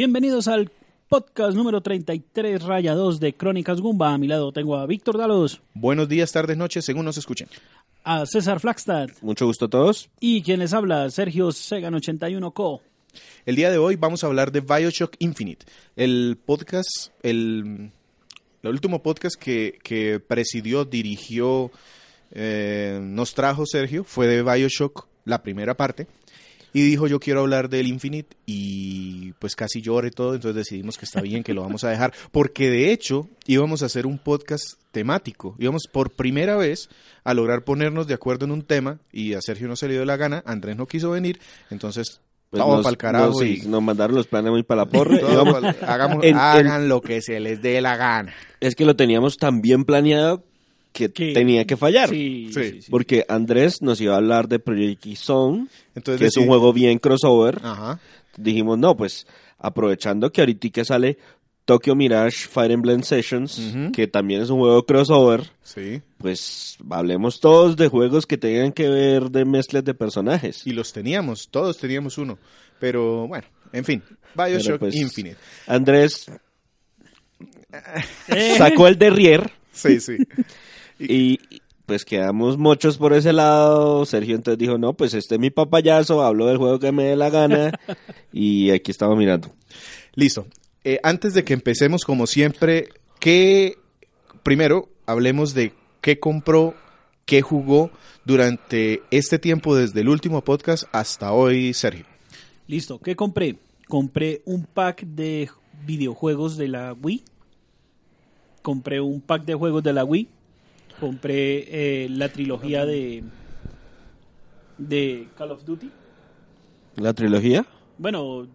Bienvenidos al podcast número 33, raya 2 de Crónicas Gumba. A mi lado tengo a Víctor Dalos, Buenos días, tardes, noches, según nos escuchen. a César Flagstad Mucho gusto a todos. y quien les habla, Sergio Segan81Co. El día de hoy vamos a hablar de Bioshock Infinite, el podcast, el, el último podcast que, que presidió, dirigió, eh, nos trajo Sergio, fue de Bioshock, la primera parte, y dijo yo quiero hablar del Infinite y pues casi lloré todo, entonces decidimos que está bien, que lo vamos a dejar, porque de hecho íbamos a hacer un podcast temático, íbamos por primera vez a lograr ponernos de acuerdo en un tema y a Sergio no se le dio la gana, Andrés no quiso venir, entonces Pues todo nos- para el carajo nos, y nos mandaron los planes muy para la porra. hagamos- en- en- hagan lo que se les dé la gana. es que lo teníamos tan bien planeado que tenía que fallar. Sí, Sí. Porque Andrés nos iba a hablar de Project Zone, Entonces que es un juego bien crossover. Ajá. Dijimos, no, pues aprovechando que ahorita que sale Tokyo Mirage Fire Emblem Sessions, que también es un juego crossover, Sí. pues hablemos todos de juegos que tengan que ver de mezclas de personajes. Y los teníamos, todos teníamos uno. Pero bueno, en fin. Bioshock pues, Infinite. Andrés Eh, sacó el derrier. Sí, sí. Y pues quedamos muchos por ese lado. Sergio entonces dijo, no, pues este es mi papayazo, hablo del juego que me dé la gana. y aquí estamos mirando. Listo. Eh, antes de que empecemos, como siempre, ¿qué... Primero, hablemos de qué compró, qué jugó durante este tiempo, desde el último podcast hasta hoy, Sergio. Listo, ¿qué compré? Compré un pack de videojuegos de la Wii. Compré un pack de juegos de la Wii. Compré eh, la trilogía de de Call of Duty. La trilogía. Bueno,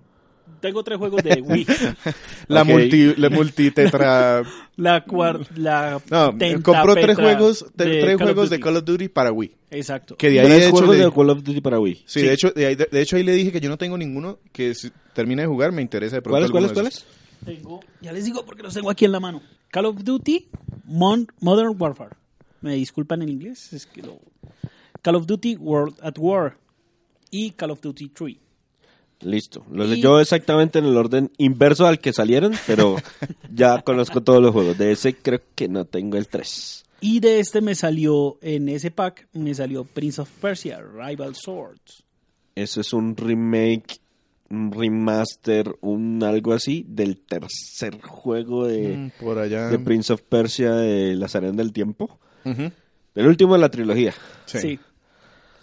tengo tres juegos de Wii. La multi, la multitetra... La cuar, la No, compró tres juegos, de tres Call of juegos de Duty. Call of Duty para Wii. Exacto. Que de ahí, Tres de hecho, juegos le- de Call of Duty para Wii. Sí, Sí. De, hecho, de, ahí- de- de hecho ahí le dije que yo no tengo ninguno que si termine de jugar me interesa de pronto ¿Cuáles, alguno cuáles, de esos. cuáles? Tengo, ya les digo porque los tengo aquí en la mano. Call of Duty Mon- Modern Warfare. Me disculpan en inglés, es que lo- Call of Duty World at War y Call of Duty 3. Listo. Los Y- leyó exactamente en el orden inverso al que salieron, pero ya conozco todos los juegos. De ese creo que no tengo el 3. Y de este me salió, en ese pack, me salió Prince of Persia, Rival Swords. Eso es un remake, un remaster, un algo así del tercer juego de, Mm, por allá. de Prince of Persia de las Arenas del Tiempo. El último de la trilogía. Sí. Sí.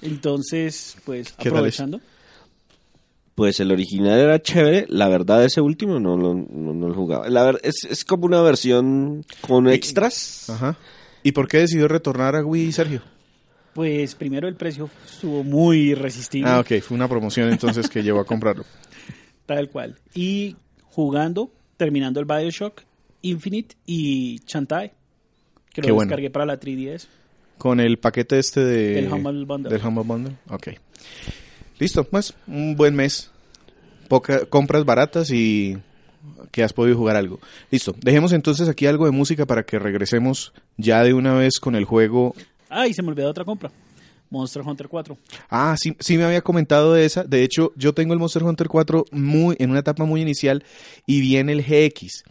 Entonces, pues, ¿Qué tal es? aprovechando. Pues el original era chévere, la verdad ese último no lo, no, no lo jugaba. La ver- es, es como una versión con extras. Ajá. ¿Y por qué decidió retornar a Wii, Sergio? Pues primero el precio estuvo muy irresistible. Ah, ok. Fue una promoción entonces que llevó a comprarlo. Tal cual. Y jugando, terminando el Bioshock Infinite y Chantai, que Qué lo bueno. descargué para la 3DS. Con el paquete este de... Del Humble Bundle. Del Humble Bundle. Ok. Listo, pues un buen mes. Poca, compras baratas y que has podido jugar algo. Listo. Dejemos entonces aquí algo de música para que regresemos ya de una vez con el juego Ah, y se me olvidó otra compra. Monster Hunter 4. Ah, sí, sí me había comentado de esa. De hecho, yo tengo el Monster Hunter 4 muy, en una etapa muy inicial y viene el GX.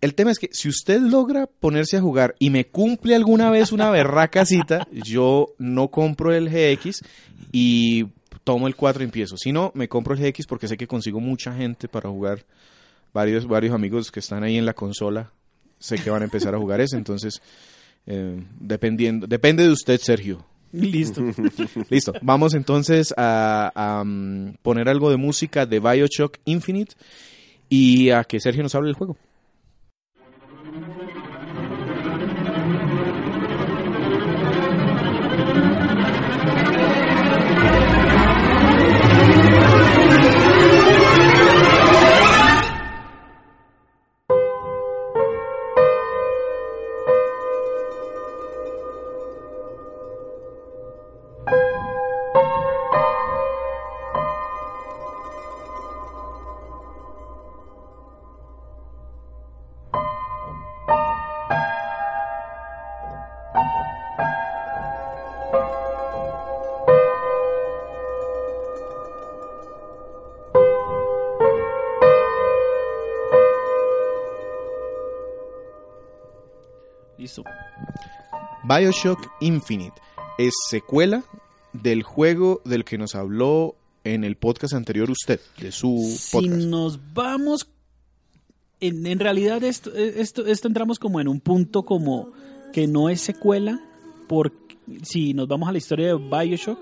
El tema es que si usted logra ponerse a jugar y me cumple alguna vez una berraca cita, yo no compro el GX y tomo el 4 y empiezo. Si no, me compro el GX porque sé que consigo mucha gente para jugar. Varios, varios amigos que están ahí en la consola sé que van a empezar a jugar ese. Entonces, eh, dependiendo, depende de usted, Sergio. Listo. Listo, vamos entonces a, a, mm, poner algo de música de Bioshock Infinite y a que Sergio nos hable del juego. Bioshock Infinite es secuela del juego del que nos habló en el podcast anterior usted, de su Si podcast. nos vamos, en, en realidad esto, esto, esto entramos como en un punto como que no es secuela, porque si nos vamos a la historia de Bioshock,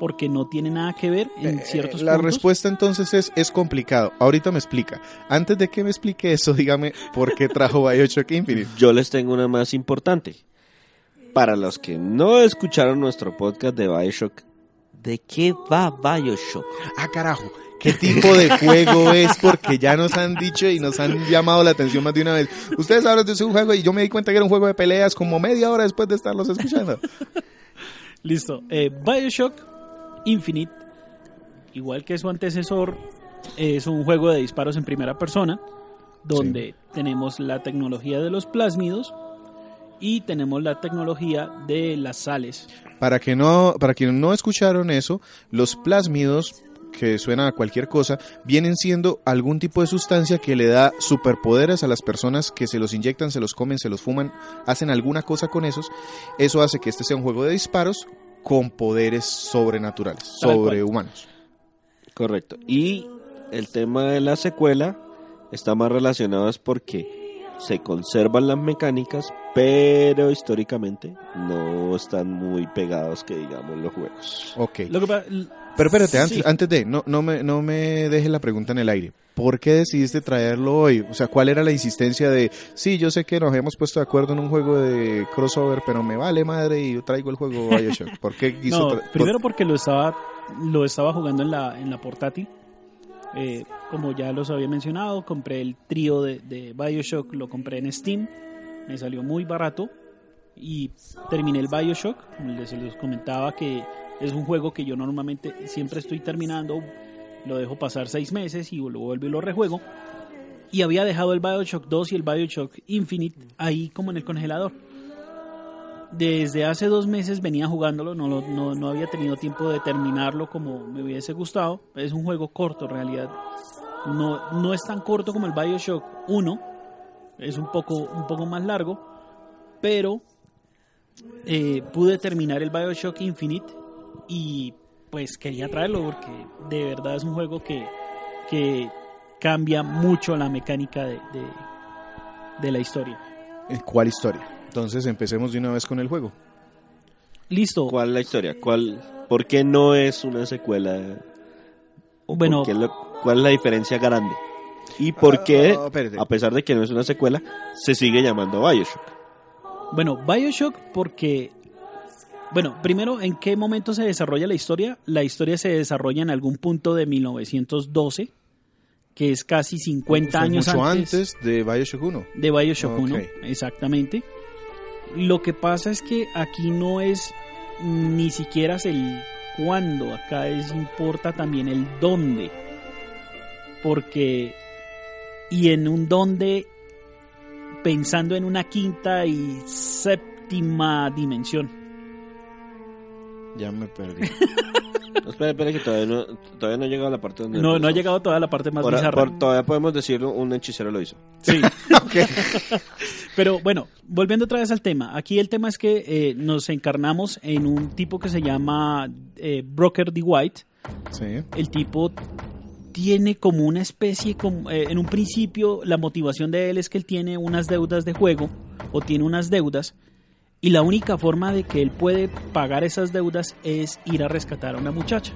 porque no tiene nada que ver en ciertos Eh, La puntos. respuesta entonces es, es complicado. Ahorita me explica. Antes de que me explique eso, dígame por qué trajo Bioshock Infinite. Yo les tengo una más importante. Para los que no escucharon nuestro podcast de Bioshock, ¿de qué va Bioshock? Ah, carajo. ¿Qué tipo de juego es? Porque ya nos han dicho y nos han llamado la atención más de una vez. Ustedes hablan de un juego y yo me di cuenta que era un juego de peleas como media hora después de estarlos escuchando. Listo. Eh, Bioshock Infinite, igual que su antecesor, es un juego de disparos en primera persona, donde tenemos la tecnología de los plásmidos y tenemos la tecnología de las sales. Para que no, para quienes no escucharon eso, los plásmidos que suena a cualquier cosa, vienen siendo algún tipo de sustancia que le da superpoderes a las personas que se los inyectan, se los comen, se los fuman, hacen alguna cosa con esos. Eso hace que este sea un juego de disparos con poderes sobrenaturales, sobrehumanos. Correcto. Y el tema de la secuela está más relacionado es porque se conservan las mecánicas, pero históricamente no están muy pegados que digamos los juegos. Ok. Lo que Pero espérate, antes, Sí. antes de, no, no, me, no me dejes la pregunta en el aire. ¿Por qué decidiste traerlo hoy? O sea, ¿cuál era la insistencia de, sí, yo sé que nos hemos puesto de acuerdo en un juego de crossover, pero me vale madre y yo traigo el juego Bioshock? ¿Por qué quiso No, primero porque lo estaba, lo estaba jugando en la, en la portátil. Eh, como ya los había mencionado, compré el trío de, de Bioshock, lo compré en Steam, me salió muy barato y terminé el Bioshock. Les, comentaba que es un juego que yo normalmente siempre estoy terminando, lo dejo pasar seis meses y lo vuelvo y lo rejuego. Y había dejado el Bioshock 2 y el Bioshock Infinite ahí como en el congelador desde hace dos meses venía jugándolo, no, no, no había tenido tiempo de terminarlo como me hubiese gustado. Es un juego corto en realidad. No, no es tan corto como el Bioshock 1, es un poco, un poco más largo, pero eh, pude terminar el Bioshock Infinite y pues quería traerlo porque de verdad es un juego que, que cambia mucho la mecánica de, de- de la historia. ¿Cuál historia? Entonces empecemos de una vez con el juego. Listo. ¿Cuál es la historia? ¿Cuál, ¿Por qué no es una secuela? ¿O Bueno. por qué lo- ¿Cuál es la diferencia grande? ¿Y por qué, Ah, espérate. a pesar de que no es una secuela, se sigue llamando Bioshock? Bueno, Bioshock porque... Bueno, primero, ¿en qué momento se desarrolla la historia? La historia se desarrolla en algún punto de 1912, que es casi 50 Fue años mucho antes, antes de Bioshock 1. de Bioshock 1, Ok. exactamente. Lo que pasa es que aquí no es ni siquiera es el cuándo, acá es importa también el dónde. Porque y en un dónde pensando en una quinta y séptima dimensión. Ya me perdí. No, espera, espera, que todavía no, todavía no ha llegado a la parte donde... No, no ha llegado toda la parte más Ahora, bizarra. por- todavía podemos decirlo, un hechicero lo hizo. Sí. Ok. Pero bueno, volviendo otra vez al tema. Aquí el tema es que eh, nos encarnamos en un tipo que se llama eh, Broker D. White. Sí. El tipo tiene como una especie, como, eh, en un principio la motivación de él es que él tiene unas deudas de juego o tiene unas deudas y la única forma de que él puede pagar esas deudas es ir a rescatar a una muchacha.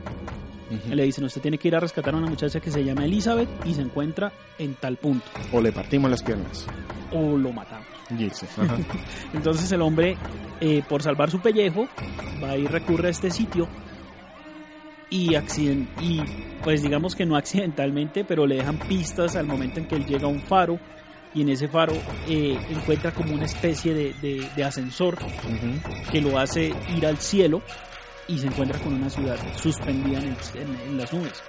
Ujú. Le dicen, usted tiene que ir a rescatar a una muchacha que se llama Elizabeth y se encuentra en tal punto O le partimos las piernas. o lo matamos. Entonces el hombre, eh, por salvar su pellejo, va y recurre a este sitio y, acciden- y pues digamos que no accidentalmente, pero le dejan pistas al momento en que él llega a un faro y en ese faro eh, encuentra como una especie de, de- de ascensor que lo hace ir al cielo y se encuentra con una ciudad suspendida en, el- en- en las nubes.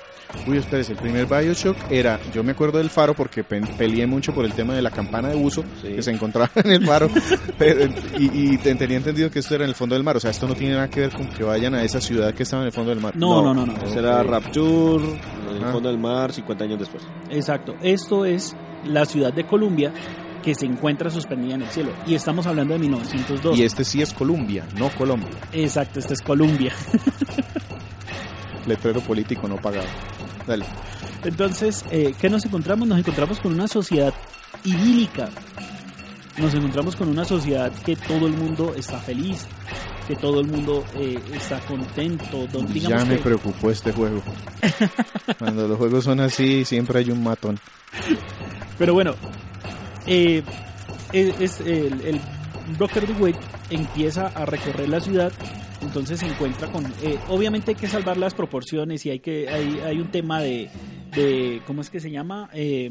Uy, espérese, el primer Bioshock era, yo me acuerdo del faro porque pe- peleé mucho por el tema de la campana de buzo Sí. que se encontraba en el faro pero- y, y te- tenía entendido que esto era en el fondo del mar, o sea, esto no tiene nada que ver con que vayan a esa ciudad que estaba en el fondo del mar. No, no, no, no. Era Ok. Rapture, en el Ajá. fondo del mar, 50 años después. Exacto. Esto es la ciudad de Columbia, que se encuentra suspendida en el cielo. Y estamos hablando de 1902. Y este sí es Colombia, no Colombia. Exacto, este es Colombia. Letrero político no pagado. Dale. Entonces, eh, ¿qué nos encontramos? Nos encontramos con una sociedad idílica. Nos encontramos con una sociedad que todo el mundo está feliz, que todo el mundo eh, está contento. Donde, ya me que- preocupó este juego. Cuando los juegos son así, siempre hay un matón. Pero bueno, eh, es, es el, el Broker DeWitt empieza a recorrer la ciudad, entonces se encuentra con... eh, obviamente hay que salvar las proporciones y hay que hay, hay un tema de, de... ¿Cómo es que se llama? Eh,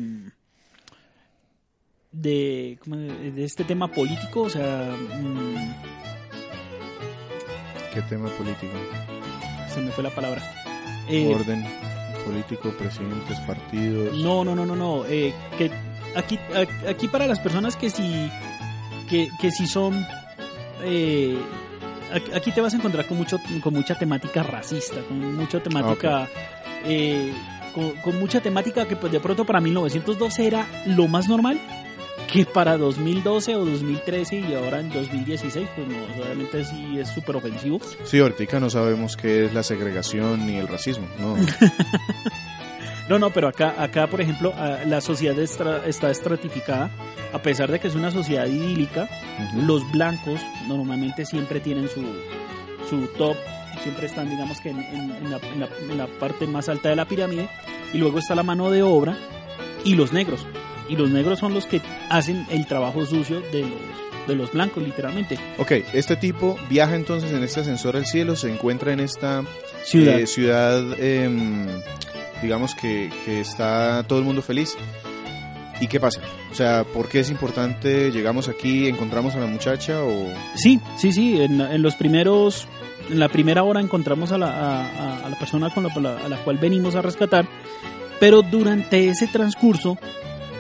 de, ¿cómo- de este tema político, o sea... mm, ¿Qué tema político? se me fue la palabra. Eh, Orden político, presidentes, partidos. No, no, no, no, no. eh, que aquí, aquí para las personas que sí, que, que sí son, eh, aquí- te vas a encontrar con mucho, con mucha temática racista, con mucha temática, eh, con, con mucha temática que pues de pronto para 1912 era lo más normal. Que para 2012 o 2013 y ahora en 2016, pues no, obviamente sí es súper ofensivo. Sí, ahorita no sabemos qué es la segregación ni el racismo. No. No, no, pero acá, acá por ejemplo, la sociedad estra- está estratificada, a pesar de que es una sociedad idílica, los blancos normalmente siempre tienen su, su top, siempre están, digamos que en, en- en la, en la- en la parte más alta de la pirámide, y luego está la mano de obra y los negros. Y los negros son los que hacen el trabajo sucio de los, de los blancos, literalmente. Ok, este tipo viaja entonces en este ascensor al cielo, se encuentra en esta Ciudad. eh, ciudad, em, digamos que, que está todo el mundo feliz. ¿Y qué pasa? O sea, ¿por qué es importante? ¿Llegamos aquí, encontramos a la muchacha o...? Sí, sí, sí. En, en los primeros, en la primera hora encontramos a la, a, a- la persona con la, a la cual venimos a rescatar, pero durante ese transcurso,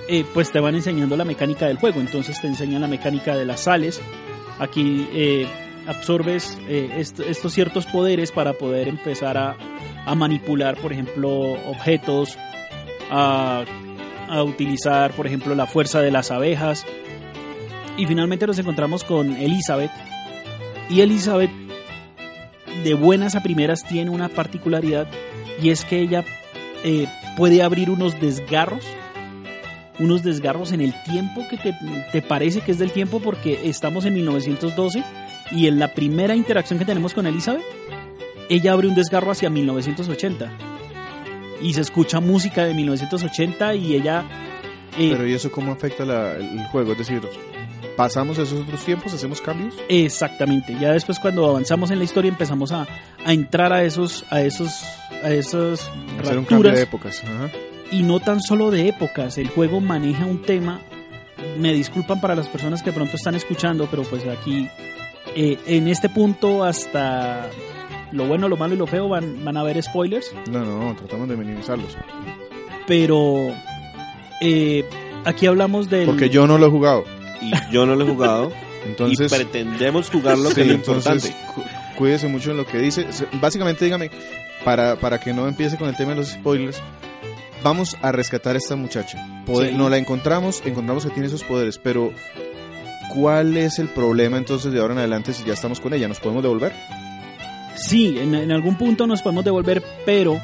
eh, pues te van enseñando la mecánica del juego. Entonces te enseñan la mecánica de las sales. Aquí eh, absorbes eh, est- estos ciertos poderes para poder empezar a, manipular, por ejemplo, objetos, a, a utilizar, por ejemplo, la fuerza de las abejas. Y finalmente nos encontramos con Elizabeth. Y Elizabeth, de buenas a primeras, tiene una particularidad y es que ella eh, puede abrir unos desgarros, unos desgarros en el tiempo que te, te parece que es del tiempo porque estamos en 1912 y en la primera interacción que tenemos con Elizabeth, ella abre un desgarro hacia 1980 y se escucha música de 1980 y ella... eh, Pero ¿y eso cómo afecta la- el juego? Es decir, ¿pasamos esos otros tiempos, hacemos cambios? Exactamente. Ya después cuando avanzamos en la historia empezamos a, a entrar a esos, a esos, a esas Hacer un cambio de épocas. Ajá. y no tan solo de épocas. El juego maneja un tema. Me disculpan para las personas que pronto están escuchando, pero pues aquí eh, en este punto hasta lo bueno, lo malo y lo feo van, van a haber spoilers, No, no, tratamos de minimizarlos. pero eh, aquí hablamos del Porque yo no lo he jugado. Y yo no lo he jugado. Entonces, y pretendemos jugarlo, sí, que es lo entonces importante. cu- cuídese mucho en lo que dice. Básicamente, dígame, para, para que no empiece con el tema de los spoilers, vamos a rescatar a esta muchacha. Pode- Sí. Nos la encontramos, encontramos que tiene esos poderes, pero ¿cuál es el problema entonces de ahora en adelante si ya estamos con ella? ¿Nos podemos devolver? Sí, en, algún punto nos podemos devolver, pero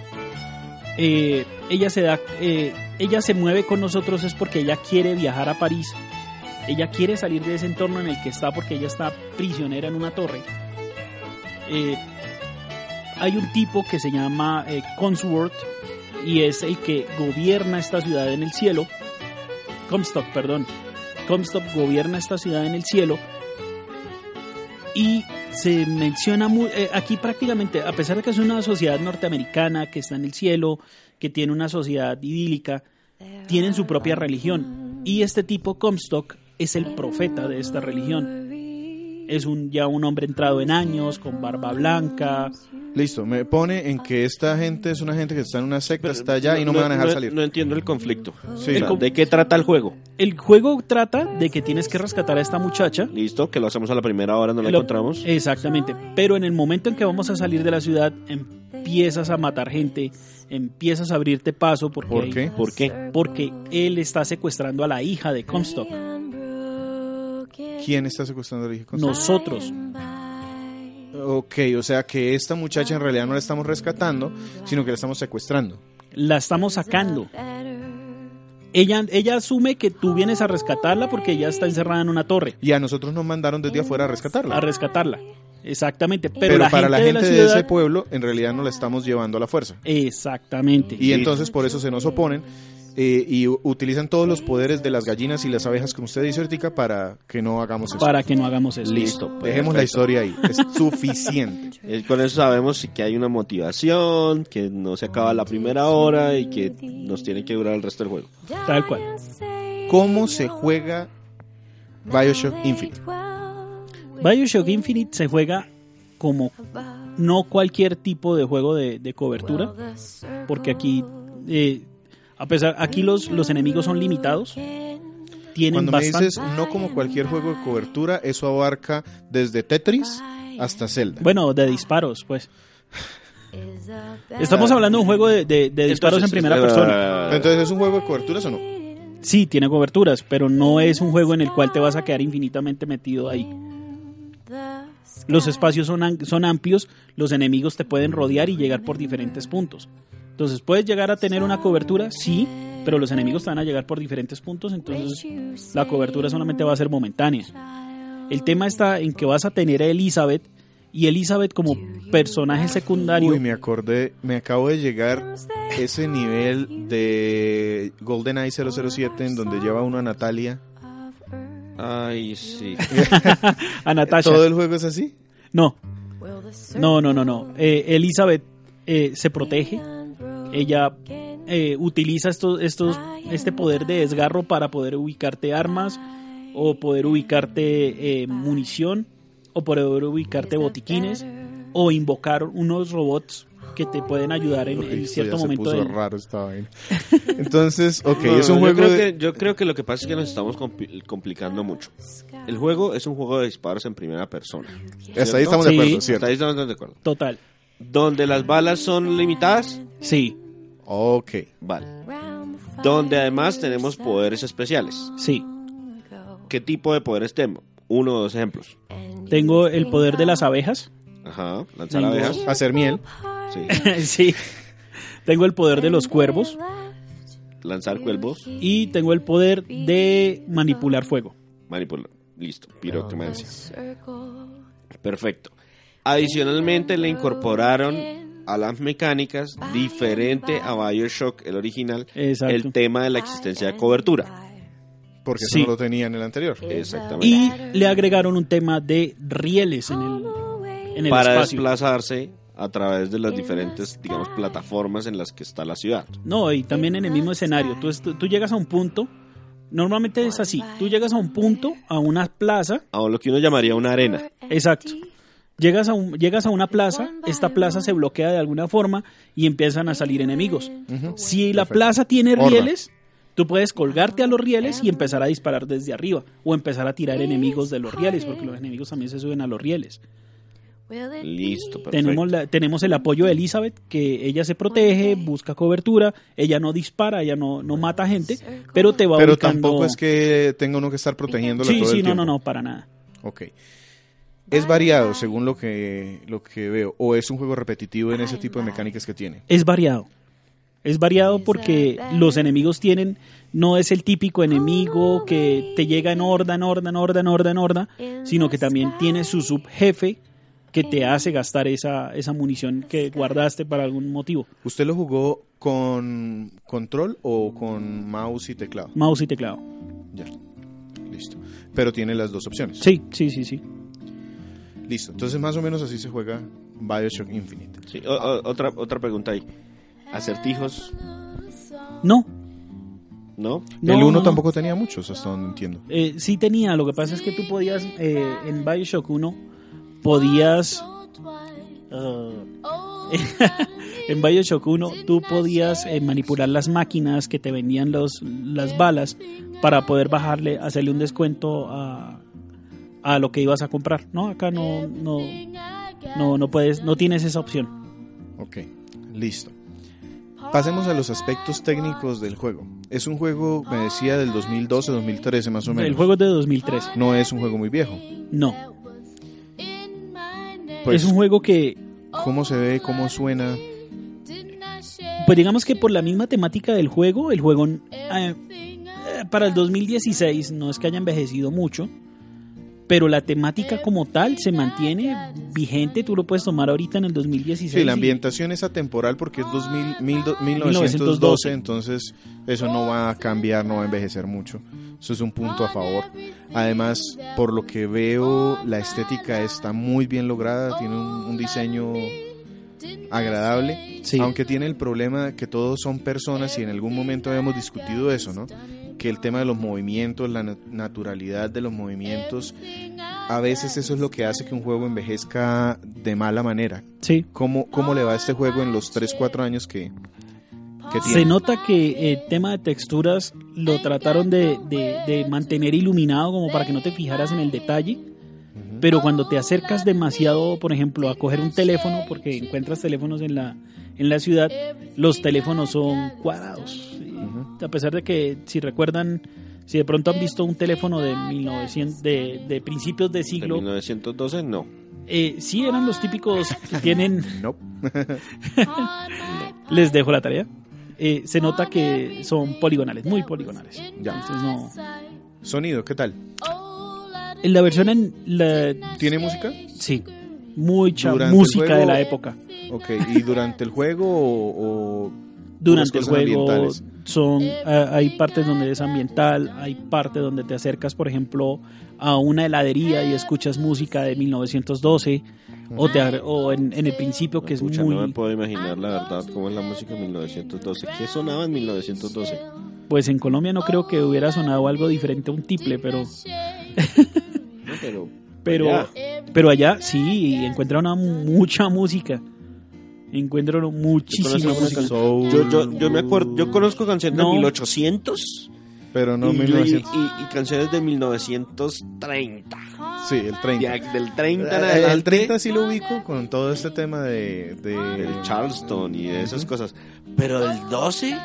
eh, ella se da, eh, ella se mueve con nosotros es porque ella quiere viajar a París. Ella quiere salir de ese entorno en el que está porque ella está prisionera en una torre. Eh, hay un tipo que se llama Consworth y es el que gobierna esta ciudad en el cielo. Comstock, perdón. Comstock gobierna esta ciudad en el cielo y se menciona eh, aquí prácticamente, a pesar de que es una sociedad norteamericana que está en el cielo, que tiene una sociedad idílica, tienen su propia religión. Y este tipo, Comstock, es el profeta de esta religión. Es un, ya un hombre entrado en años, con barba blanca. Listo, me pone en que esta gente es una gente que está en una secta, está allá y no, me van a dejar salir. No entiendo el conflicto. Sí. O sea, El ¿De qué trata el juego? El juego trata de que tienes que rescatar a esta muchacha. Listo, que lo hacemos a la primera hora, no la Lo- encontramos. Exactamente. Pero en el momento en que vamos a salir de la ciudad, empiezas a matar gente, empiezas a abrirte paso porque, ¿Por qué? ¿Por qué? porque él está secuestrando a la hija de Comstock. ¿Quién está secuestrando a la hija con Nosotros. Ok, o sea que esta muchacha en realidad no la estamos rescatando, sino que la estamos secuestrando. La estamos sacando. Ella, ella asume que tú vienes a rescatarla porque ella está encerrada en una torre. Y a nosotros nos mandaron desde afuera a rescatarla. A rescatarla. Exactamente. Pero, Pero, la para gente la de gente de, ciudad. ese pueblo, en realidad no la estamos llevando a la fuerza. Exactamente. Y entonces por eso se nos oponen eh, y utilizan todos los poderes de las gallinas y las abejas, como usted dice ahorita, para que no hagamos eso. para que no hagamos eso. Listo, Perfecto. dejemos la historia ahí. Es suficiente. Eh, Con eso sabemos que hay una motivación, que no se acaba la primera hora y que nos tiene que durar el resto del juego. Tal cual. ¿Cómo se juega Bioshock Infinite? Bioshock Infinite se juega como no cualquier tipo de juego de, de cobertura, porque aquí, eh, a pesar, aquí los, los enemigos son limitados. Tienen Cuando me bastante. dices no como cualquier juego de cobertura, eso abarca desde Tetris hasta Zelda. Bueno, de disparos, pues. Estamos hablando de un juego de, de- de disparos en primera persona. Entonces, ¿es un juego de coberturas o no? Sí, tiene coberturas, pero no es un juego en el cual te vas a quedar infinitamente metido ahí. Los espacios son, son amplios, los enemigos te pueden rodear y llegar por diferentes puntos. Entonces, puedes llegar a tener una cobertura, sí, pero los enemigos te van a llegar por diferentes puntos, entonces la cobertura solamente va a ser momentánea. El tema está en que vas a tener a Elizabeth y Elizabeth como personaje secundario. Uy, me acordé, me acabo de llegar ese nivel de GoldenEye 007 en donde lleva uno a Natalia. Ay, sí. a Natasha. ¿Todo el juego es así? No, no, no, no, no. Eh, Elizabeth eh, se protege. Ella eh, utiliza estos, estos, este poder de desgarro para poder ubicarte armas o poder ubicarte eh, munición o poder ubicarte botiquines o invocar unos robots que te pueden ayudar en, cierto ya se momento. puso del- raro esta vaina. Entonces, ok, No, es un yo juego creo de... que, yo creo que lo que pasa es que nos estamos compli- complicando mucho. El juego es un juego de disparos en primera persona. Hasta ahí estamos Sí. de acuerdo, Hasta ¿cierto? ahí estamos de acuerdo. Total. Donde las balas son limitadas, Sí, Ok. vale. Donde además tenemos poderes especiales. sí. ¿Qué tipo de poderes tengo? Uno o dos ejemplos. Tengo el poder de las abejas. Ajá, lanzar Tengo- abejas. Hacer miel. Sí. sí. Tengo el poder de los cuervos. Lanzar cuervos. Y tengo el poder de manipular fuego. Manipular. Listo. Piroclemencia. Perfecto. Adicionalmente le incorporaron a las mecánicas diferente a Bioshock, el original, Exacto. el tema de la existencia de cobertura. Porque Sí. eso no lo tenía en el anterior. Exactamente. Y le agregaron un tema de rieles en el, en el para espacio. desplazarse a través de las diferentes, digamos, plataformas en las que está la ciudad. No, y también en el mismo escenario. Tú, tú llegas a un punto, normalmente es así, tú llegas a un punto, a una plaza, A lo que uno llamaría una arena. exacto. Llegas a, un, llegas a una plaza, esta plaza se bloquea de alguna forma y empiezan a salir enemigos. Si la Perfecto. plaza tiene Horda. rieles, tú puedes colgarte a los rieles y empezar a disparar desde arriba o empezar a tirar enemigos de los rieles, porque los enemigos también se suben a los rieles. Listo, perfecto. Tenemos, la- tenemos el apoyo de Elizabeth, que ella se protege, busca cobertura, ella no dispara, ella no, no mata gente, pero te va Pero ubicando- tampoco es que tenga uno que estar protegiéndola Sí, todo sí, el no, tiempo. no, no, para nada. Ok. Es variado según lo que, lo que veo. O es un juego repetitivo en ese tipo de mecánicas que tiene. Es variado. Es variado porque los enemigos tienen, no es el típico enemigo que te llega en horda, en horda, en horda, en horda, en horda, sino que también tiene su subjefe que te hace gastar esa, esa munición que guardaste para algún motivo. ¿Usted lo jugó con control o con mouse y teclado? Mouse y teclado. Ya. Listo. Pero tiene las dos opciones. Sí, sí, sí, sí. Listo. Entonces más o menos así se juega Bioshock Infinite. Sí, o- o- otra, otra pregunta ahí. ¿Acertijos? No, ¿No? no, el 1 no. tampoco tenía muchos, hasta donde entiendo. Eh, sí tenía, lo que pasa es que tú podías, eh, en Bioshock 1, podías... ah, en Bioshock 1 tú podías eh, manipular las máquinas que te vendían los, las balas para poder bajarle, hacerle un descuento a, a lo que ibas a comprar. No, acá no, no, no, no puedes, no tienes esa opción. Ok. Listo. pasemos a los aspectos técnicos del juego. Es un juego, me decía, del 2012, 2013 más o menos. El juego es de 2013. No es un juego muy viejo. No. Pues, es un juego que, ¿Cómo se ve? ¿Cómo suena? pues digamos que por la misma temática del juego, el juego eh, eh, para el 2016 no es que haya envejecido mucho, pero la temática como tal se mantiene vigente. Tú lo puedes tomar ahorita en el 2016. Sí, la y- ambientación es atemporal porque es 2000, mil do- 1912, 1912, entonces eso no va a cambiar, no va a envejecer mucho. Eso es un punto a favor. Además, por lo que veo, la estética está muy bien lograda, tiene un, un diseño agradable, Sí. aunque tiene el problema que todos son personas y en algún momento habíamos discutido eso, ¿no? Que el tema de los movimientos, la na- naturalidad de los movimientos, a veces eso es lo que hace que un juego envejezca de mala manera. Sí. ¿Cómo, cómo le va a este juego en los 3, 4 años que, que Se tiene? nota que el tema de texturas lo trataron de, de- de mantener iluminado como para que no te fijaras en el detalle. Pero cuando te acercas demasiado, por ejemplo, a coger un teléfono, porque encuentras teléfonos en la, en la ciudad, los teléfonos son cuadrados. A pesar de que, si recuerdan, si de pronto han visto un teléfono de 1900, de, de principios de De siglo, 1912 no. eh, sí eran los típicos que tienen No. Les dejo la tarea. Eh, se nota que son poligonales, muy poligonales. Ya. Entonces no. Sonido, ¿qué tal? En la versión en la ¿Tiene música? sí, mucha Durante música de la época. Ok, ¿y durante el juego o...? o Durante el juego son ah, hay partes donde es ambiental, hay partes donde te acercas, por ejemplo, a una heladería y escuchas música de 1912 o, te ar- o en, en el principio que es Pucha, no me muy puedo imaginar la verdad cómo es la música en 1912. ¿Qué sonaba en 1912? pues en Colombia no creo que hubiera sonado algo diferente a un tiple, pero No, pero Pero, allá. pero allá sí, encuentra una mucha música. Encuentro ¿Conoces muchísima música. Soul, Yo, yo, yo me acuerdo, yo conozco canciones No. de 1800 pero no y, 1900. y- y canciones de 1930. Sí, el 30. Ya, del 30 en Eh, adelante, el 30 sí lo ubico con todo este tema de... de el Charleston y de esas cosas. Pero el 12,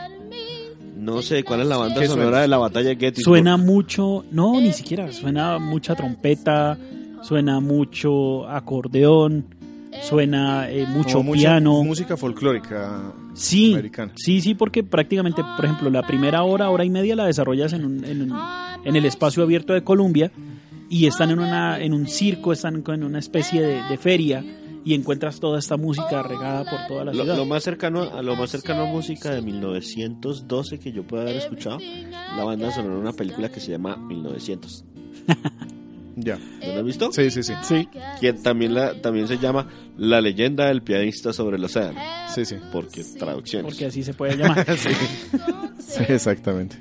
no sé cuál es la banda ¿Qué sonora suena? de la batalla de Gettysburg. Suena mucho, no, ni siquiera, suena mucha trompeta, suena mucho acordeón, suena eh, mucho como mucha piano. Música folclórica Sí, americana. sí, sí, porque prácticamente, por ejemplo, la primera hora, hora y media la desarrollas en, un- en, un- en el espacio abierto de Colombia y están en, una, en un circo, están en una especie de, de feria y encuentras toda esta música regada por toda la Lo, ciudad. lo más cercano a lo más cercano a música de 1912 que yo pueda haber escuchado, la banda sonora de una película que se llama 1900. Ya. ¿No la has visto? Sí, sí, sí. Sí, Que también la también se llama La leyenda del pianista sobre el océano, Sí, sí. porque traducciones. porque así se puede llamar. Sí, exactamente.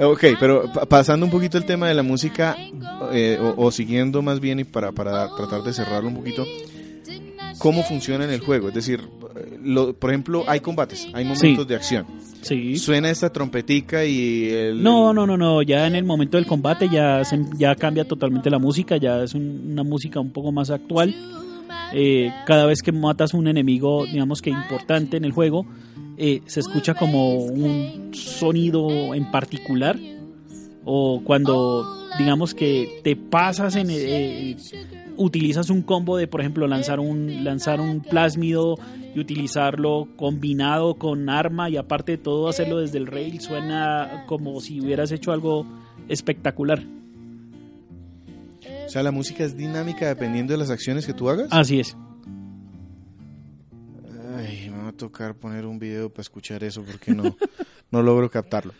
Ok, pero pa- pasando un poquito el tema de la música, eh, o, o siguiendo más bien y para, para tratar de cerrarlo un poquito, ¿cómo funciona en el juego? Es decir, lo- por ejemplo, hay combates, hay momentos Sí. de acción. Sí. Suena esta trompetica y el... No, no, no, no. Ya en el momento del combate ya, se- ya cambia totalmente la música. Ya es un- una música un poco más actual. Eh, cada vez que matas un enemigo, digamos que importante en el juego, eh, se escucha como un sonido en particular. O cuando, digamos que te pasas en. eh, utilizas un combo de, por ejemplo, lanzar un, lanzar un plásmido y utilizarlo combinado con arma y aparte de todo hacerlo desde el rail suena como si hubieras hecho algo espectacular. O sea, la música es dinámica dependiendo de las acciones que tú hagas. Así es. Ay, me va a tocar poner un video para escuchar eso porque no, no logro captarlo.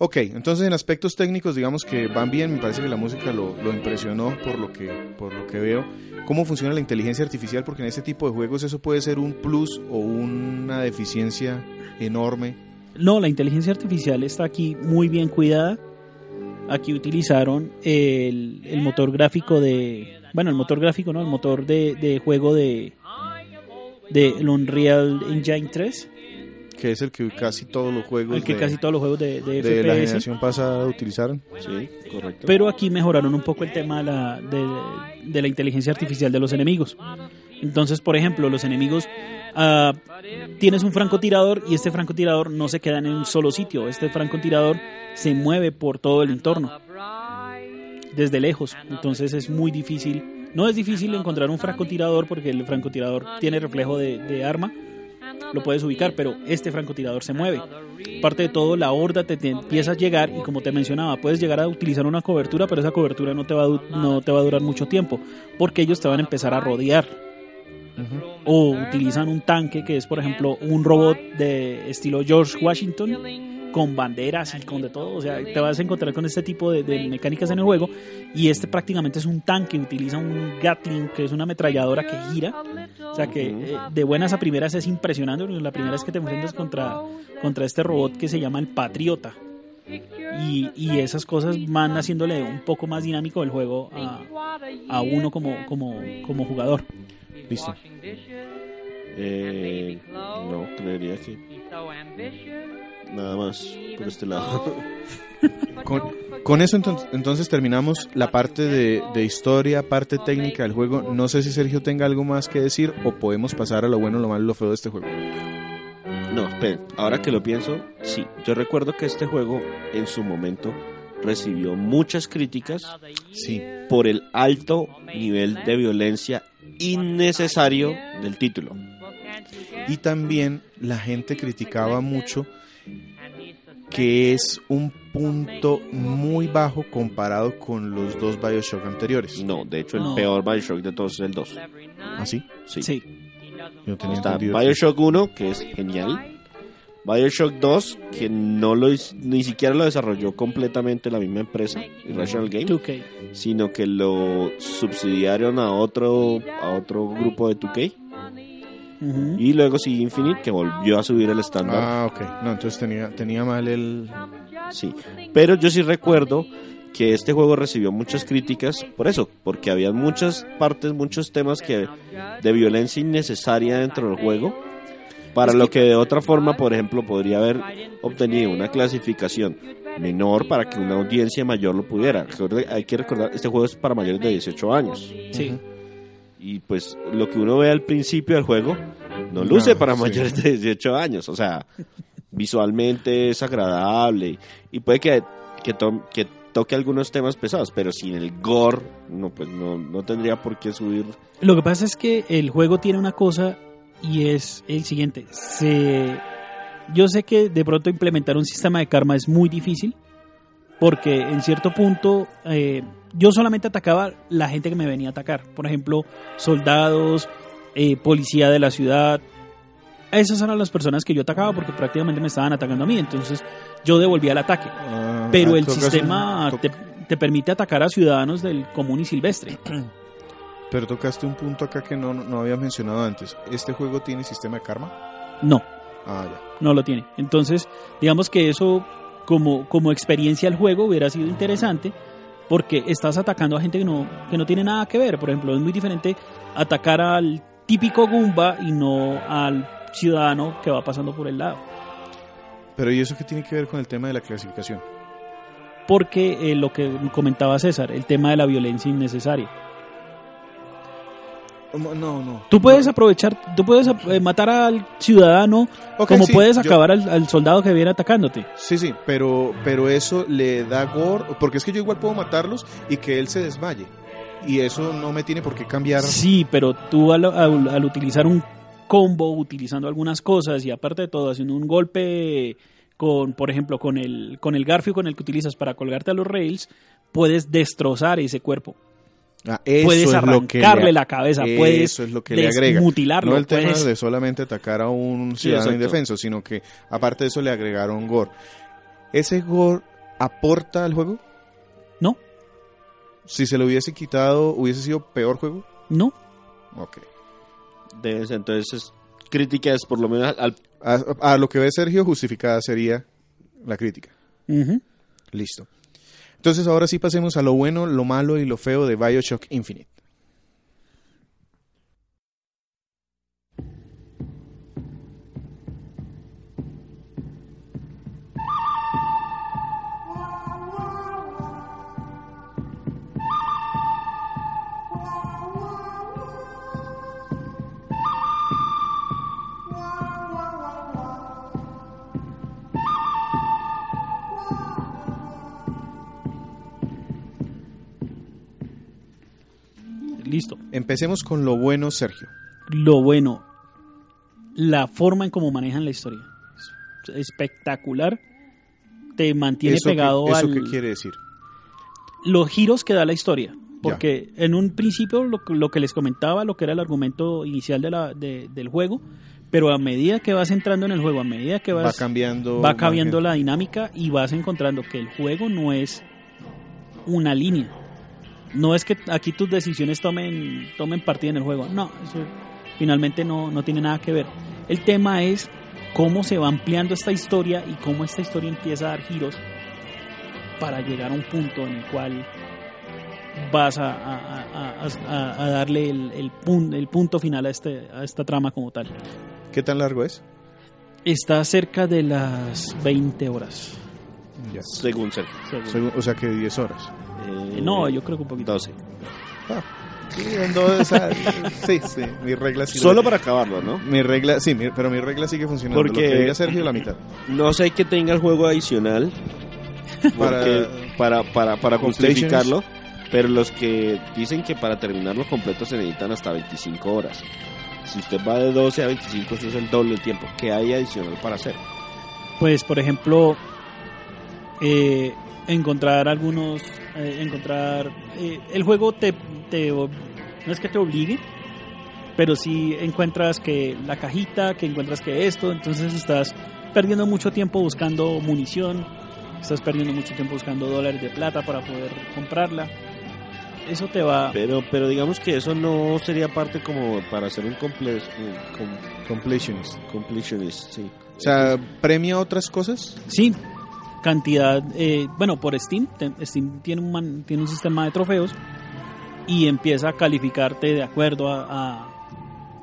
Ok, entonces en aspectos técnicos digamos que van bien, me parece que la música lo, lo impresionó por lo, que, por lo que veo. ¿Cómo funciona la inteligencia artificial? Porque en este tipo de juegos eso puede ser un plus o una deficiencia enorme. No, la inteligencia artificial está aquí muy bien cuidada. Aquí utilizaron el, el motor gráfico de. Bueno, el motor gráfico, ¿no? El motor de, de juego de. De Unreal Engine 3. Que es el que casi todos los juegos El que de, casi todos los juegos de, de de la FPS. generación pasada utilizaron. Sí, correcto. Pero aquí mejoraron un poco el tema de la, de, la inteligencia artificial de los enemigos. Entonces, por ejemplo, los enemigos, ah, tienes un francotirador y este francotirador no se queda en un solo sitio. Este francotirador se mueve por todo el entorno, desde lejos. Entonces es muy difícil. No es difícil encontrar un francotirador porque el francotirador tiene reflejo de arma. Lo puedes ubicar, pero este francotirador se mueve. Aparte de todo, la horda te, te empieza a llegar y como te mencionaba, puedes llegar a utilizar una cobertura, pero esa cobertura no te va a, no te va a durar mucho tiempo porque ellos te van a empezar a rodear o utilizan un tanque que es por ejemplo un robot de estilo George Washington con banderas y con de todo, o sea, te vas a encontrar con este tipo de, de mecánicas en el juego y este prácticamente es un tanque, utiliza un Gatling que es una ametralladora que gira, o sea que eh, de buenas a primeras es impresionante, la primera es que te enfrentas contra, contra este robot que se llama el Patriota y, y esas cosas van haciéndole un poco más dinámico el juego a, a uno como, como, como jugador. Listo. Eh, no, creería que nada más por este lado. Con, con eso enton- entonces terminamos la parte de, de historia, parte técnica del juego. No sé si Sergio tenga algo más que decir o podemos pasar a lo bueno, lo malo y lo feo de este juego. No, esperen, ahora que lo pienso, sí, yo recuerdo que este juego en su momento recibió muchas críticas Sí. por el alto nivel de violencia innecesario del título. Y también la gente criticaba mucho que es un punto muy bajo comparado con los dos Bioshock anteriores. No, de hecho el No. peor Bioshock de todos es el 2. ¿Así? Sí. Sí. Yo tenía Está. Bioshock 1, que es genial. Bioshock 2, que no lo ni siquiera lo desarrolló completamente la misma empresa, Irrational Game, 2K. sino que lo subsidiaron a otro a otro grupo de 2K Y luego sí Infinite que volvió a subir el estándar. Ah, ok. No, entonces tenía, tenía mal el... Sí. Pero yo sí recuerdo que este juego recibió muchas críticas por eso, porque había muchas partes, muchos temas que de violencia innecesaria dentro del juego, para lo que de otra forma, por ejemplo, podría haber obtenido una clasificación menor para que una audiencia mayor lo pudiera. Hay que recordar, este juego es para mayores de 18 años. Sí. Y pues lo que uno ve al principio del juego no luce No, para sí. mayores de 18 años. O sea, visualmente es agradable y puede que, que, to- que toque algunos temas pesados, pero sin el gore, no, pues no, no tendría por qué subir. Lo que pasa es que el juego tiene una cosa y es el siguiente. Se... Yo sé que de pronto implementar un sistema de karma es muy difícil porque en cierto punto eh, yo solamente atacaba la gente que me venía a atacar. Por ejemplo, soldados, eh, policía de la ciudad. Esas eran las personas que yo atacaba porque prácticamente me estaban atacando a mí. Entonces yo devolvía el ataque. Ah, Pero ah, el sistema un- te, te permite atacar a ciudadanos del común y silvestre. Pero tocaste un punto acá que no, no había mencionado antes. ¿Este juego tiene sistema de karma? No. Ah, ya. no lo tiene. Entonces, digamos que eso como, como experiencia al juego hubiera sido interesante porque estás atacando a gente que no, que no tiene nada que ver. Por ejemplo, es muy diferente atacar al típico Goomba y no al ciudadano que va pasando por el lado. Pero ¿y eso qué tiene que ver con el tema de la clasificación? Porque eh, lo que comentaba César, el tema de la violencia innecesaria. No, no. Tú puedes aprovechar, tú puedes eh, matar al ciudadano Ok, como sí, puedes yo- acabar al, al soldado que viene atacándote. Sí, sí, pero, pero eso le da gore, porque es que yo igual puedo matarlos y que él se desmaye. Y eso no me tiene por qué cambiar. Sí, pero tú al, al- al utilizar un combo, utilizando algunas cosas y aparte de todo, haciendo un golpe con, por ejemplo, con el, con el garfio con el que utilizas para colgarte a los rails, puedes destrozar ese cuerpo. Ah, eso puedes es lo que arrancarle le- la cabeza, eso puedes es lo que le agrega. desmutilarlo, No el tema puedes- de solamente atacar a un ciudadano indefenso, sino que aparte de eso le agregaron gore. ¿Ese gore aporta al juego? No, Si se lo hubiese quitado, ¿hubiese sido peor juego? no. Ok. Entonces, críticas por lo menos al, A, a lo que ve Sergio, justificada sería la crítica. Listo. Entonces ahora sí pasemos a lo bueno, lo malo y lo feo de Bioshock Infinite. Listo. Empecemos con lo bueno, Sergio. Lo bueno, la forma en cómo manejan la historia. Es espectacular. Te mantiene ¿Eso, pegado qué, ¿Eso al... qué quiere decir? los giros que da la historia. Porque en un principio lo, que- lo que les comentaba, lo que era el argumento inicial de la, de- del juego, pero a medida que vas entrando en el juego, a medida que Va vas, cambiando. va cambiando la dinámica y vas encontrando que el juego no es una línea. No es que aquí tus decisiones tomen, tomen partida en el juego. No, eso finalmente no, no tiene nada que ver. El tema es cómo se va ampliando esta historia y cómo esta historia empieza a dar giros para llegar a un punto en el cual vas a, a- a- a- a darle el, el, pun- el punto final a, este, a esta trama como tal. ¿Qué tan largo es? Está cerca de las 20 horas. Ya. Según Sergio. según. Según- o sea que 10 horas. Eh, No, yo creo que un poquito. 12. Sí, en dos, o sea, sí, sí, mi regla sigue. Solo para acabarlo, ¿no? Mi regla, sí, mi- pero mi regla sigue funcionando. Porque- Lo que diga Sergio, la mitad. No sé que tenga el juego adicional porque- para, para, para justificarlo, pero los que dicen que para terminarlo completo se necesitan hasta 25 horas. Si usted va de 12 a 25, eso es el doble del tiempo que hay adicional para hacer. Pues, por ejemplo, eh, encontrar algunos. eh, encontrar. eh, el juego te, te. No es que te obligue, pero si encuentras que la cajita, que encuentras que esto, entonces estás perdiendo mucho tiempo buscando munición, estás perdiendo mucho tiempo buscando dólares de plata para poder comprarla. Eso te va. Pero, pero digamos que eso no sería parte como para hacer un, comple un com- Completionist. completionist, sí. O sea, ¿premia otras cosas? Sí, cantidad, eh, bueno, por Steam, te- Steam tiene un, man- tiene un sistema de trofeos y empieza a calificarte de acuerdo a, a-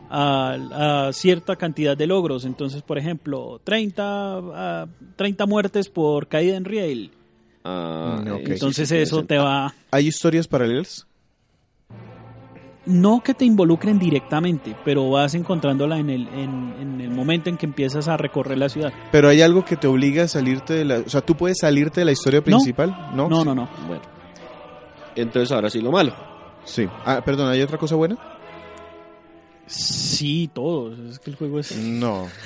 a- a cierta cantidad de logros. Entonces, por ejemplo, 30, ah, 30 muertes por caída en riel. Ah, Mm, Entonces eso te va... ¿Hay historias paralelas? No que te involucren directamente, pero vas encontrándola en el, en, en el momento en que empiezas a recorrer la ciudad. Pero hay algo que te obliga a salirte de la... O sea, ¿tú puedes salirte de la historia principal? No, No, Sí. no, no. Bueno. Entonces ahora sí lo malo. Sí. Ah, perdón, ¿hay otra cosa buena? Sí, todos. Es que el juego es... No.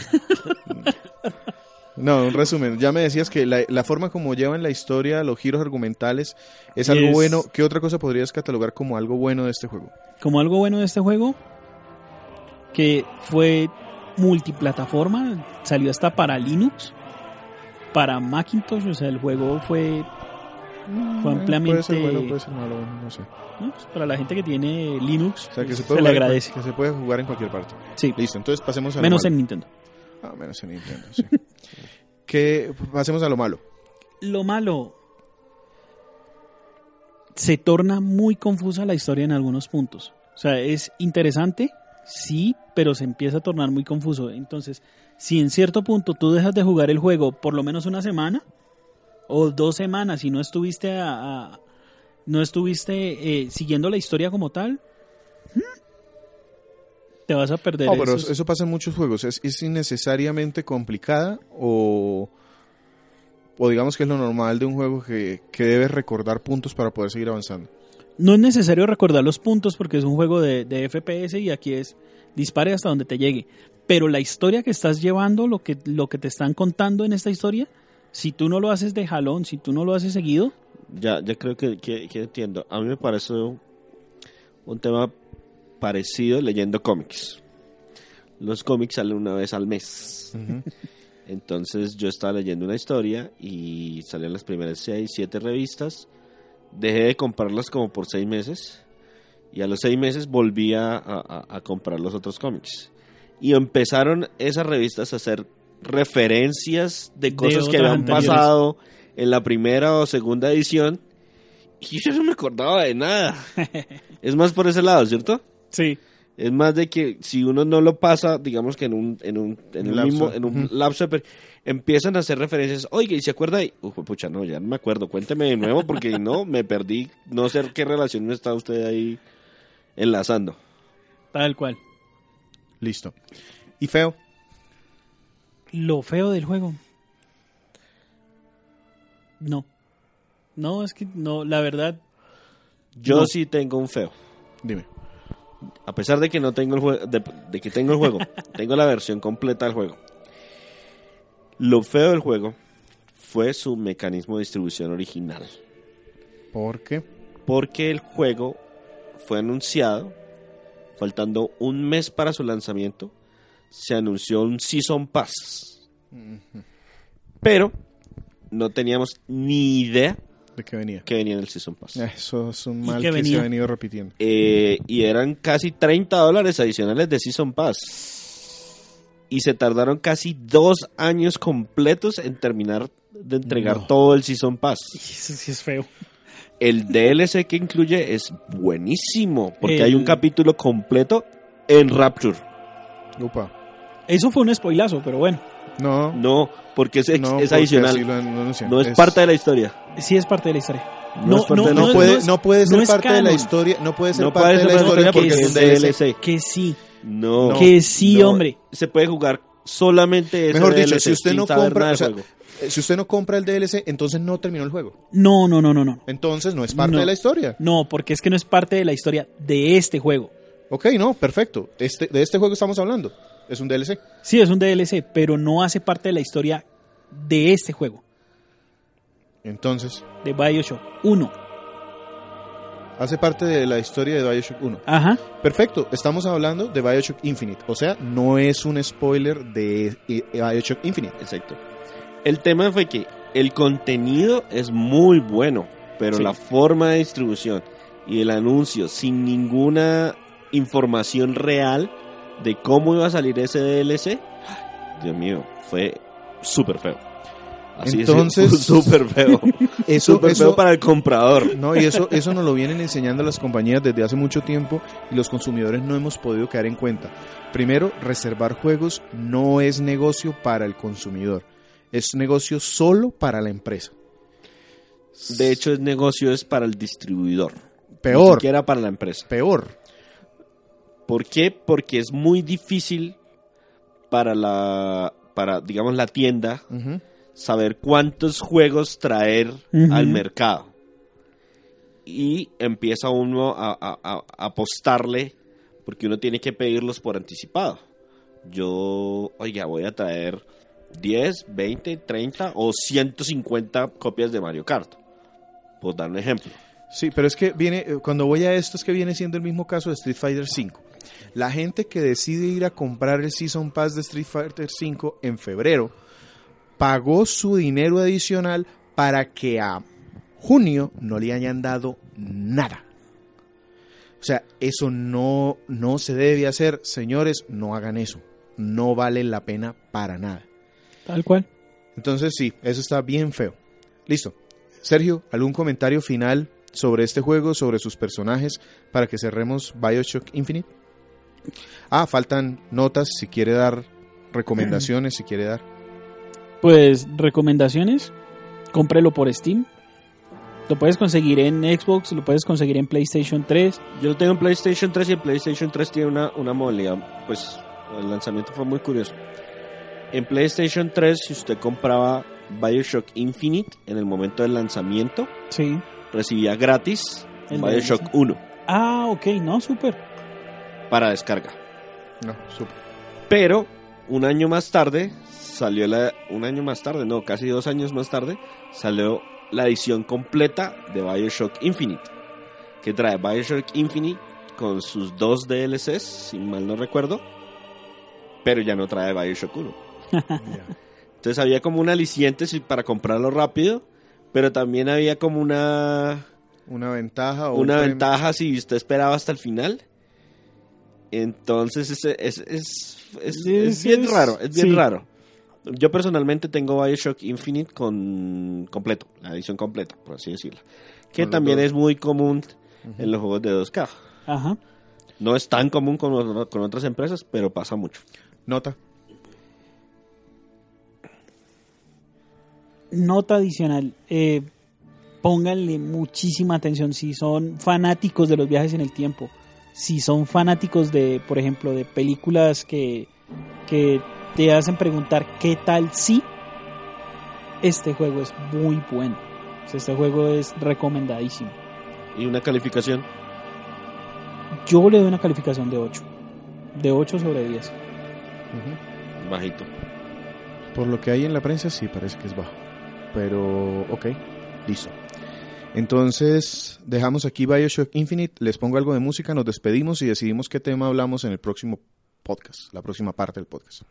No, un resumen. Ya me decías que la, la forma como llevan la historia, los giros argumentales, es algo Es- bueno. ¿Qué otra cosa podrías catalogar como algo bueno de este juego? como algo bueno de este juego, que fue multiplataforma, salió hasta para Linux, para Macintosh, o sea, el juego fue, fue ampliamente... Puede ser bueno, puede ser malo, no sé. ¿no? Pues para la gente que tiene Linux, O sea, que se, pues, puede se le jugar en agradece. que se puede jugar en cualquier parte. Sí, Listo, entonces pasemos a menos en Nintendo. Ah, menos en Nintendo, sí. que pasemos a lo malo. Lo malo, se torna muy confusa la historia en algunos puntos. O sea, es interesante, sí, pero se empieza a tornar muy confuso. Entonces, si en cierto punto tú dejas de jugar el juego por lo menos una semana o dos semanas y no estuviste a, no estuviste eh, siguiendo la historia como tal, te vas a perder. No, pero esos- eso pasa en muchos juegos. ¿Es, es innecesariamente complicada o, o digamos que es lo normal de un juego que, que debes recordar puntos para poder seguir avanzando? No es necesario recordar los puntos porque es un juego de, de FPS y aquí es dispare hasta donde te llegue. Pero la historia que estás llevando, lo que, lo que te están contando en esta historia, si tú no lo haces de jalón, si tú no lo haces seguido, Ya, ya creo que, que- que entiendo. A mí me parece un tema parecido leyendo cómics. Los cómics salen una vez al mes. Entonces yo estaba leyendo una historia y salían las primeras seis, siete revistas. Dejé de comprarlas como por seis meses. Y a los seis meses volví a, a- a comprar los otros cómics. Y empezaron esas revistas a hacer referencias de cosas que otras habían anteriores. pasado en la primera o segunda edición. Y yo no me acordaba de nada. es más por ese lado, ¿cierto? Sí. Es más de que si uno no lo pasa, digamos que en un, en un, en un Lapso. mismo, en un lapso, de per- empiezan a hacer referencias. Oiga, ¿y se acuerda? Uf, pucha, no, ya no me acuerdo. Cuénteme de nuevo porque no, me perdí. No sé qué relación está usted ahí enlazando. Tal cual. Listo. ¿Y feo? Lo feo del juego. No. No, es que no, la verdad, Yo No. sí tengo un feo. Dime. A pesar de que no tengo el juego, de, de que tengo el juego, tengo la versión completa del juego. Lo feo del juego fue su mecanismo de distribución original. ¿Por qué? Porque el juego fue anunciado, faltando un mes para su lanzamiento, se anunció un Season Pass. Pero no teníamos ni idea ¿De qué venía? que venía en el Season Pass. Eso es un ¿Y mal que se ha venido repitiendo. Eh, y eran casi 30 dólares adicionales de Season Pass. Y se tardaron casi dos años completos en terminar de entregar No. todo el Season Pass. Eso sí es feo. El DLC que incluye es buenísimo, porque El- hay un capítulo completo en Rapture. Upa. Eso fue un spoilazo, pero bueno. No, No, porque es, ex- no, es porque adicional. lo no es, parte de la historia. Sí es parte de la historia. No, es parte de la No, no, puede, es- no puede ser parte de la historia. No puede ser No parte puede de ser la historia la porque porque es un DLC. Que sí. No. que sí, no. hombre. Se puede jugar solamente ese Mejor dicho, DLC si usted no compra, o sea, eh, si usted no compra el DLC, entonces no terminó el juego. No, no, no, no, no. Entonces no es parte No. de la historia. No, porque es que no es parte de la historia de este juego. Ok, no, perfecto. Este, de este juego estamos hablando. Es un DLC. Sí, es un DLC, pero no hace parte de la historia de este juego, Entonces, de Bioshock 1. hace parte de la historia de Bioshock 1. Ajá. Perfecto, estamos hablando de Bioshock Infinite. O sea, no es un spoiler de eh, Bioshock Infinite. Exacto. El tema fue que el contenido es muy bueno, pero Sí. la forma de distribución y el anuncio sin ninguna información real de cómo iba a salir ese DLC, Dios mío, fue súper feo. Así es, Entonces- fue súper feo. Eso, Súper eso- feo para el comprador. No, y eso, eso nos lo vienen enseñando las compañías desde hace mucho tiempo y los consumidores no hemos podido caer en cuenta. Primero, reservar juegos no es negocio para el consumidor, es negocio solo para la empresa. De hecho, el negocio es para el distribuidor. Ni Peor, siquiera para la empresa. peor. ¿Por qué? Porque es muy difícil para la, para, digamos, la tienda saber cuántos juegos traer al mercado. Y empieza uno a, a- apostarle porque uno tiene que pedirlos por anticipado. Yo, oiga, voy a traer 10, 20, 30 o 150 copias de Mario Kart. Por dar un ejemplo. Sí, pero es que viene, eh, cuando voy a esto es que viene siendo el mismo caso de Street Fighter V. La gente que decide ir a comprar el Season Pass de Street Fighter V en febrero pagó su dinero adicional para que a junio no le hayan dado nada. O sea, eso no, no se debe hacer. Señores, no hagan eso. No vale la pena para nada. Tal cual. Entonces sí, eso está bien feo. Listo. Sergio, ¿algún comentario final sobre este juego, sobre sus personajes, para que cerremos Bioshock Infinite? Ah, faltan notas, si quiere dar recomendaciones, si quiere dar. Pues recomendaciones, cómprelo por Steam. Lo puedes conseguir en Xbox, lo puedes conseguir en PlayStation 3. Yo lo tengo en PlayStation 3 y el PlayStation 3 tiene una, una modalidad, pues el lanzamiento fue muy curioso. En PlayStation 3, si usted compraba Bioshock Infinite en el momento del lanzamiento, Sí. recibía gratis El Bioshock DLC. 1 Ah, ok, no, súper. Para descarga. No, súper. Pero un año más tarde salió la, un año más tarde, no, casi dos años más tarde salió la edición completa de Bioshock Infinite, que trae Bioshock Infinite con sus dos DLCs, si mal no recuerdo, pero ya no trae Bioshock 1. Ya. Entonces había como un aliciente para comprarlo rápido, pero también había como una Una ventaja o una un ventaja si usted esperaba hasta el final. Entonces es, es, es, es- Sí, es sí, bien es- raro, es bien sí. raro. Yo personalmente tengo Bioshock Infinite con completo, la edición completa, por así decirlo. Que Con también es muy común en los juegos de 2K. Ajá. No es tan común con, con otras empresas, pero pasa mucho. Nota. Nota adicional. eh, pónganle muchísima atención si son fanáticos de los viajes en el tiempo. Si son fanáticos de, por ejemplo, de películas que, que te hacen preguntar qué tal si. Este juego es muy bueno. Este juego es recomendadísimo. Y una calificación. Yo le doy una calificación de 8. De 8 sobre 10. Ujú. Bajito. Por lo que hay en la prensa, sí, parece que es bajo. Pero, ok, listo. Entonces, dejamos aquí Bioshock Infinite, les pongo algo de música, nos despedimos y decidimos qué tema hablamos en el próximo podcast, la próxima parte del podcast.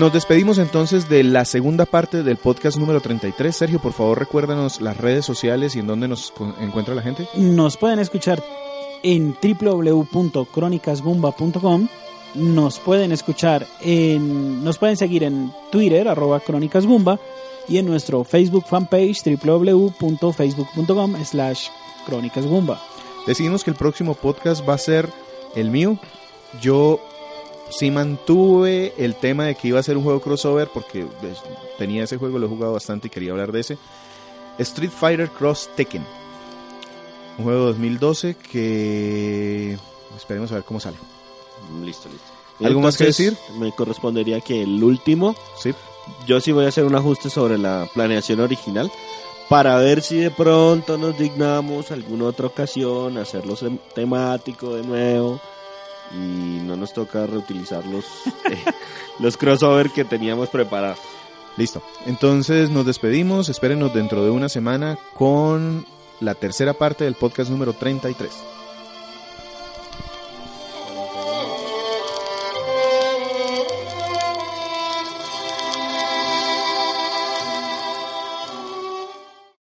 Nos despedimos entonces de la segunda parte del podcast número 33. Sergio, por favor, recuérdanos las redes sociales y en dónde nos encuentra la gente. Nos pueden escuchar en www.cronicasgumba.com. Nos pueden escuchar en. Nos pueden seguir en Twitter, arroba crónicasgumba, y en nuestro Facebook fanpage www.facebook.com slash crónicasgumba. Decidimos que el próximo podcast va a ser el mío. Yo sí mantuve el tema de que iba a ser un juego crossover porque pues, tenía ese juego, lo he jugado bastante y quería hablar de ese. Street Fighter Cross Tekken. Un juego de 2012 que esperemos a ver cómo sale. Listo, listo. ¿Algo más que Entonces, decir? Me correspondería que el último, Sí. yo sí voy a hacer un ajuste sobre la planeación original para ver si de pronto nos dignamos alguna otra ocasión hacerlo temático de nuevo y no nos toca reutilizar los, eh, los crossover que teníamos preparados. Listo. Entonces nos despedimos. Espérenos dentro de una semana con la tercera parte del podcast número 33.